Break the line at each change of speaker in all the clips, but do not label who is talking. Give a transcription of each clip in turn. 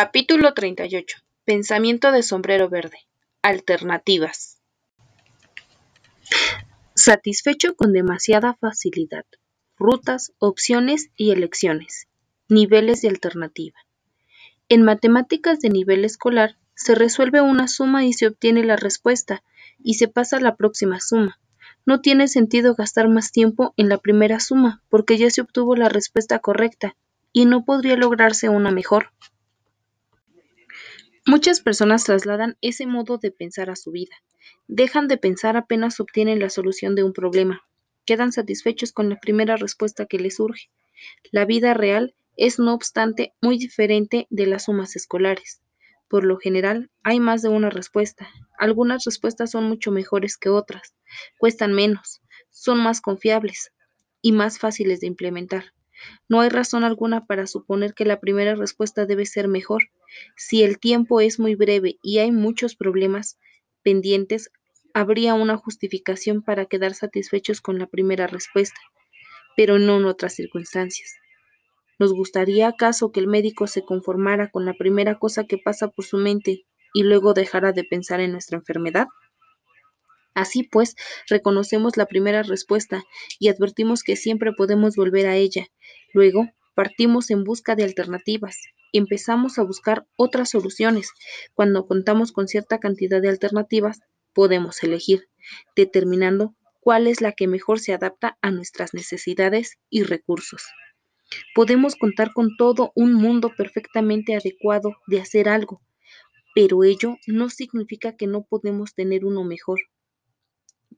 Capítulo 38. Pensamiento de sombrero verde. Alternativas. Satisfecho con demasiada facilidad. Rutas, opciones y elecciones. Niveles de alternativa. En matemáticas de nivel escolar se resuelve una suma y se obtiene la respuesta y se pasa a la próxima suma. No tiene sentido gastar más tiempo en la primera suma porque ya se obtuvo la respuesta correcta y no podría lograrse una mejor. Muchas personas trasladan ese modo de pensar a su vida. Dejan de pensar apenas obtienen la solución de un problema. Quedan satisfechos con la primera respuesta que les surge. La vida real es, no obstante, muy diferente de las sumas escolares. Por lo general, hay más de una respuesta. Algunas respuestas son mucho mejores que otras, cuestan menos, son más confiables y más fáciles de implementar. No hay razón alguna para suponer que la primera respuesta debe ser mejor. Si el tiempo es muy breve y hay muchos problemas pendientes, habría una justificación para quedar satisfechos con la primera respuesta, pero no en otras circunstancias. ¿Nos gustaría acaso que el médico se conformara con la primera cosa que pasa por su mente y luego dejara de pensar en nuestra enfermedad? Así pues, reconocemos la primera respuesta y advertimos que siempre podemos volver a ella. Luego, partimos en busca de alternativas. Empezamos a buscar otras soluciones. Cuando contamos con cierta cantidad de alternativas, podemos elegir, determinando cuál es la que mejor se adapta a nuestras necesidades y recursos. Podemos contar con todo un mundo perfectamente adecuado de hacer algo, pero ello no significa que no podemos tener uno mejor.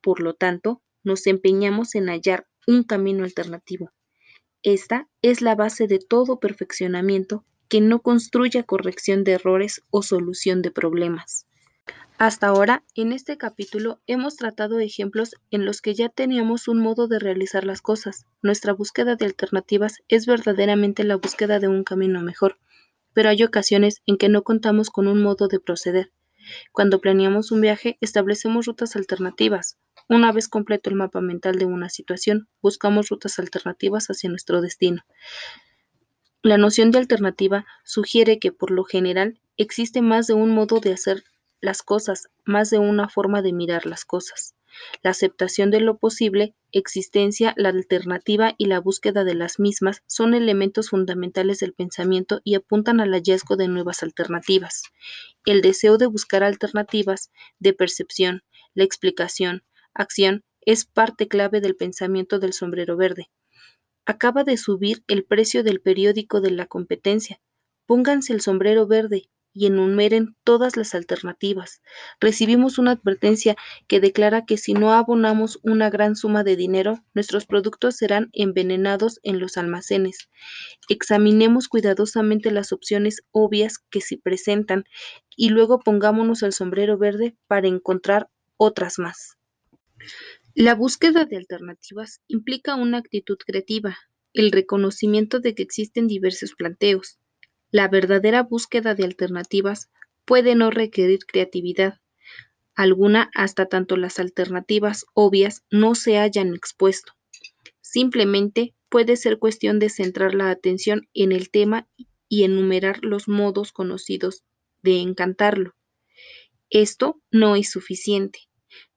Por lo tanto, nos empeñamos en hallar un camino alternativo. Esta es la base de todo perfeccionamiento que no construya corrección de errores o solución de problemas. Hasta ahora, en este capítulo, hemos tratado ejemplos en los que ya teníamos un modo de realizar las cosas. Nuestra búsqueda de alternativas es verdaderamente la búsqueda de un camino mejor, pero hay ocasiones en que no contamos con un modo de proceder. Cuando planeamos un viaje, establecemos rutas alternativas. Una vez completo el mapa mental de una situación, buscamos rutas alternativas hacia nuestro destino. La noción de alternativa sugiere que, por lo general, existe más de un modo de hacer las cosas, más de una forma de mirar las cosas. La aceptación de lo posible, existencia, la alternativa y la búsqueda de las mismas son elementos fundamentales del pensamiento y apuntan al hallazgo de nuevas alternativas. El deseo de buscar alternativas de percepción, la explicación, acción, es parte clave del pensamiento del sombrero verde. Acaba de subir el precio del periódico de la competencia. Pónganse el sombrero verde, y enumeren todas las alternativas. Recibimos una advertencia que declara que si no abonamos una gran suma de dinero, nuestros productos serán envenenados en los almacenes. Examinemos cuidadosamente las opciones obvias que se presentan y luego pongámonos el sombrero verde para encontrar otras más. La búsqueda de alternativas implica una actitud creativa, el reconocimiento de que existen diversos planteos, la verdadera búsqueda de alternativas puede no requerir creatividad alguna hasta tanto las alternativas obvias no se hayan expuesto. Simplemente puede ser cuestión de centrar la atención en el tema y enumerar los modos conocidos de encantarlo. Esto no es suficiente.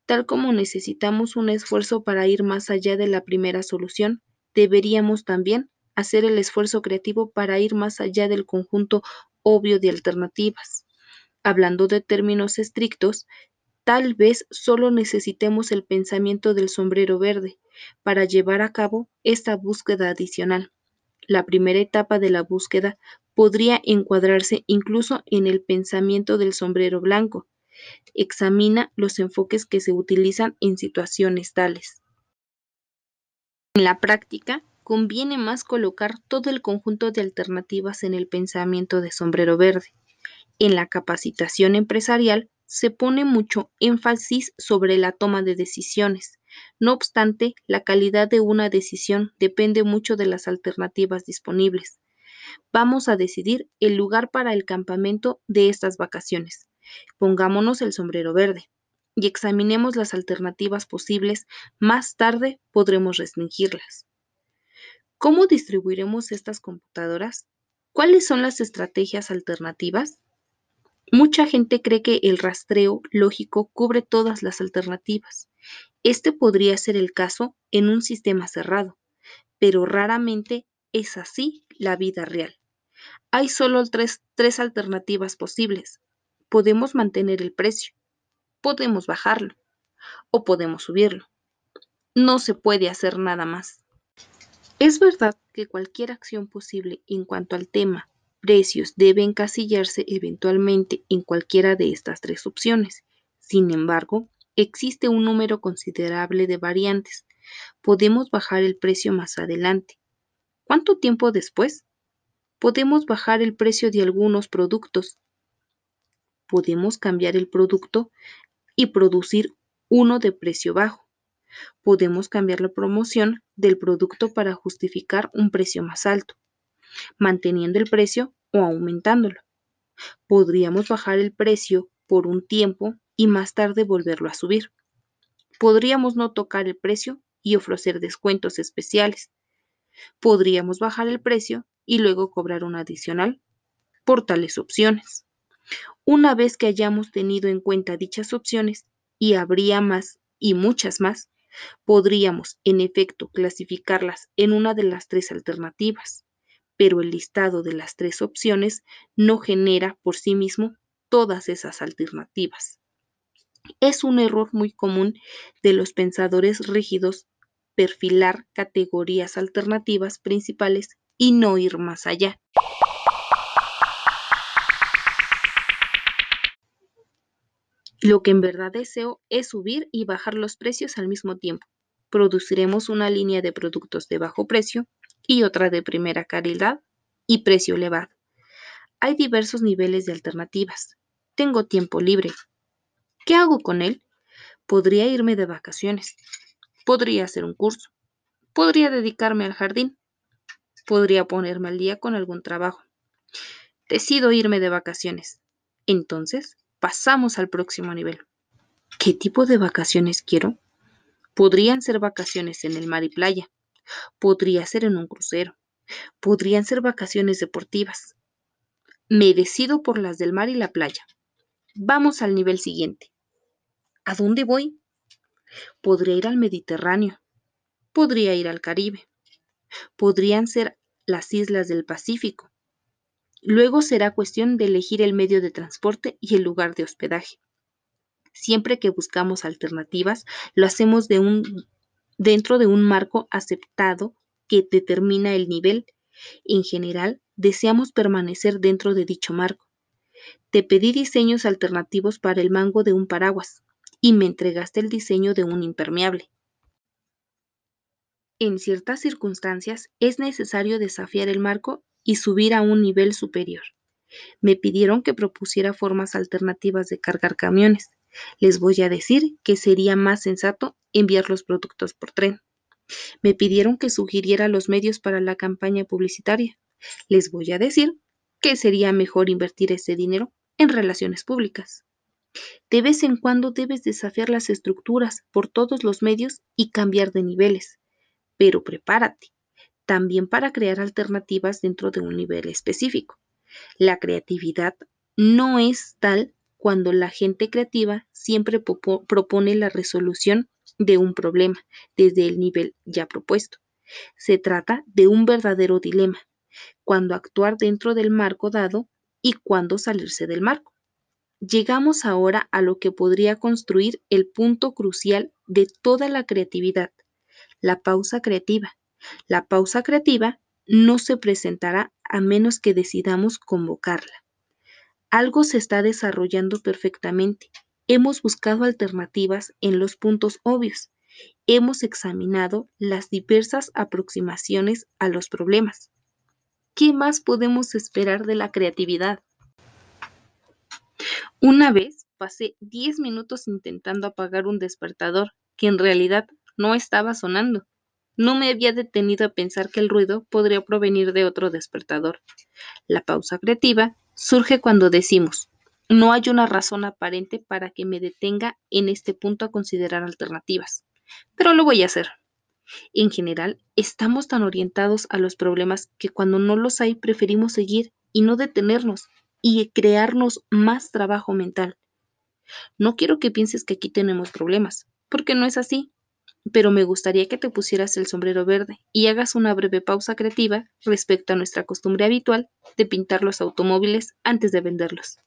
Tal como necesitamos un esfuerzo para ir más allá de la primera solución, deberíamos también hacer el esfuerzo creativo para ir más allá del conjunto obvio de alternativas. Hablando de términos estrictos, tal vez solo necesitemos el pensamiento del sombrero verde para llevar a cabo esta búsqueda adicional. La primera etapa de la búsqueda podría encuadrarse incluso en el pensamiento del sombrero blanco. Examina los enfoques que se utilizan en situaciones tales. En la práctica, conviene más colocar todo el conjunto de alternativas en el pensamiento de sombrero verde. En la capacitación empresarial se pone mucho énfasis sobre la toma de decisiones. No obstante, la calidad de una decisión depende mucho de las alternativas disponibles. Vamos a decidir el lugar para el campamento de estas vacaciones. Pongámonos el sombrero verde y examinemos las alternativas posibles. Más tarde podremos restringirlas. ¿Cómo distribuiremos estas computadoras? ¿Cuáles son las estrategias alternativas? Mucha gente cree que el rastreo lógico cubre todas las alternativas. Este podría ser el caso en un sistema cerrado, pero raramente es así la vida real. Hay solo tres, tres alternativas posibles. Podemos mantener el precio, podemos bajarlo o podemos subirlo. No se puede hacer nada más. Es verdad que cualquier acción posible en cuanto al tema precios debe encasillarse eventualmente en cualquiera de estas tres opciones. Sin embargo, existe un número considerable de variantes. Podemos bajar el precio más adelante. ¿Cuánto tiempo después? Podemos bajar el precio de algunos productos. Podemos cambiar el producto y producir uno de precio bajo. Podemos cambiar la promoción del producto para justificar un precio más alto, manteniendo el precio o aumentándolo. Podríamos bajar el precio por un tiempo y más tarde volverlo a subir. Podríamos no tocar el precio y ofrecer descuentos especiales. Podríamos bajar el precio y luego cobrar un adicional por tales opciones. Una vez que hayamos tenido en cuenta dichas opciones, y habría más y muchas más, podríamos en efecto clasificarlas en una de las tres alternativas, pero el listado de las tres opciones no genera por sí mismo todas esas alternativas. Es un error muy común de los pensadores rígidos perfilar categorías alternativas principales y no ir más allá. Lo que en verdad deseo es subir y bajar los precios al mismo tiempo. Produciremos una línea de productos de bajo precio y otra de primera calidad y precio elevado. Hay diversos niveles de alternativas. Tengo tiempo libre. ¿Qué hago con él? Podría irme de vacaciones. Podría hacer un curso. Podría dedicarme al jardín. Podría ponerme al día con algún trabajo. Decido irme de vacaciones. Entonces, pasamos al próximo nivel. ¿Qué tipo de vacaciones quiero? Podrían ser vacaciones en el mar y playa. Podría ser en un crucero. Podrían ser vacaciones deportivas. Me decido por las del mar y la playa. Vamos al nivel siguiente. ¿A dónde voy? Podría ir al Mediterráneo. Podría ir al Caribe. Podrían ser las islas del Pacífico. Luego será cuestión de elegir el medio de transporte y el lugar de hospedaje. Siempre que buscamos alternativas, lo hacemos dentro de un marco aceptado que determina el nivel. En general, deseamos permanecer dentro de dicho marco. Te pedí diseños alternativos para el mango de un paraguas y me entregaste el diseño de un impermeable. En ciertas circunstancias es necesario desafiar el marco y subir a un nivel superior. Me pidieron que propusiera formas alternativas de cargar camiones. Les voy a decir que sería más sensato enviar los productos por tren. Me pidieron que sugiriera los medios para la campaña publicitaria. Les voy a decir que sería mejor invertir ese dinero en relaciones públicas. De vez en cuando debes desafiar las estructuras por todos los medios y cambiar de niveles. Pero prepárate, también para crear alternativas dentro de un nivel específico. La creatividad no es tal cuando la gente creativa siempre propone la resolución de un problema desde el nivel ya propuesto. Se trata de un verdadero dilema, cuando actuar dentro del marco dado y cuándo salirse del marco. Llegamos ahora a lo que podría construir el punto crucial de toda la creatividad, la pausa creativa, la pausa creativa no se presentará a menos que decidamos convocarla. Algo se está desarrollando perfectamente. Hemos buscado alternativas en los puntos obvios. Hemos examinado las diversas aproximaciones a los problemas. ¿Qué más podemos esperar de la creatividad? Una vez pasé 10 minutos intentando apagar un despertador que en realidad no estaba sonando. No me había detenido a pensar que el ruido podría provenir de otro despertador. La pausa creativa surge cuando decimos, no hay una razón aparente para que me detenga en este punto a considerar alternativas, pero lo voy a hacer. En general, estamos tan orientados a los problemas que cuando no los hay preferimos seguir y no detenernos y crearnos más trabajo mental. No quiero que pienses que aquí tenemos problemas, porque no es así, pero me gustaría que te pusieras el sombrero verde y hagas una breve pausa creativa respecto a nuestra costumbre habitual de pintar los automóviles antes de venderlos.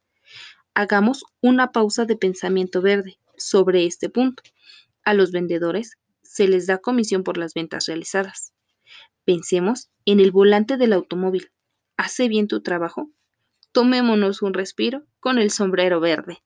Hagamos una pausa de pensamiento verde sobre este punto. A los vendedores se les da comisión por las ventas realizadas. Pensemos en el volante del automóvil. ¿Hace bien tu trabajo? Tomémonos un respiro con el sombrero verde.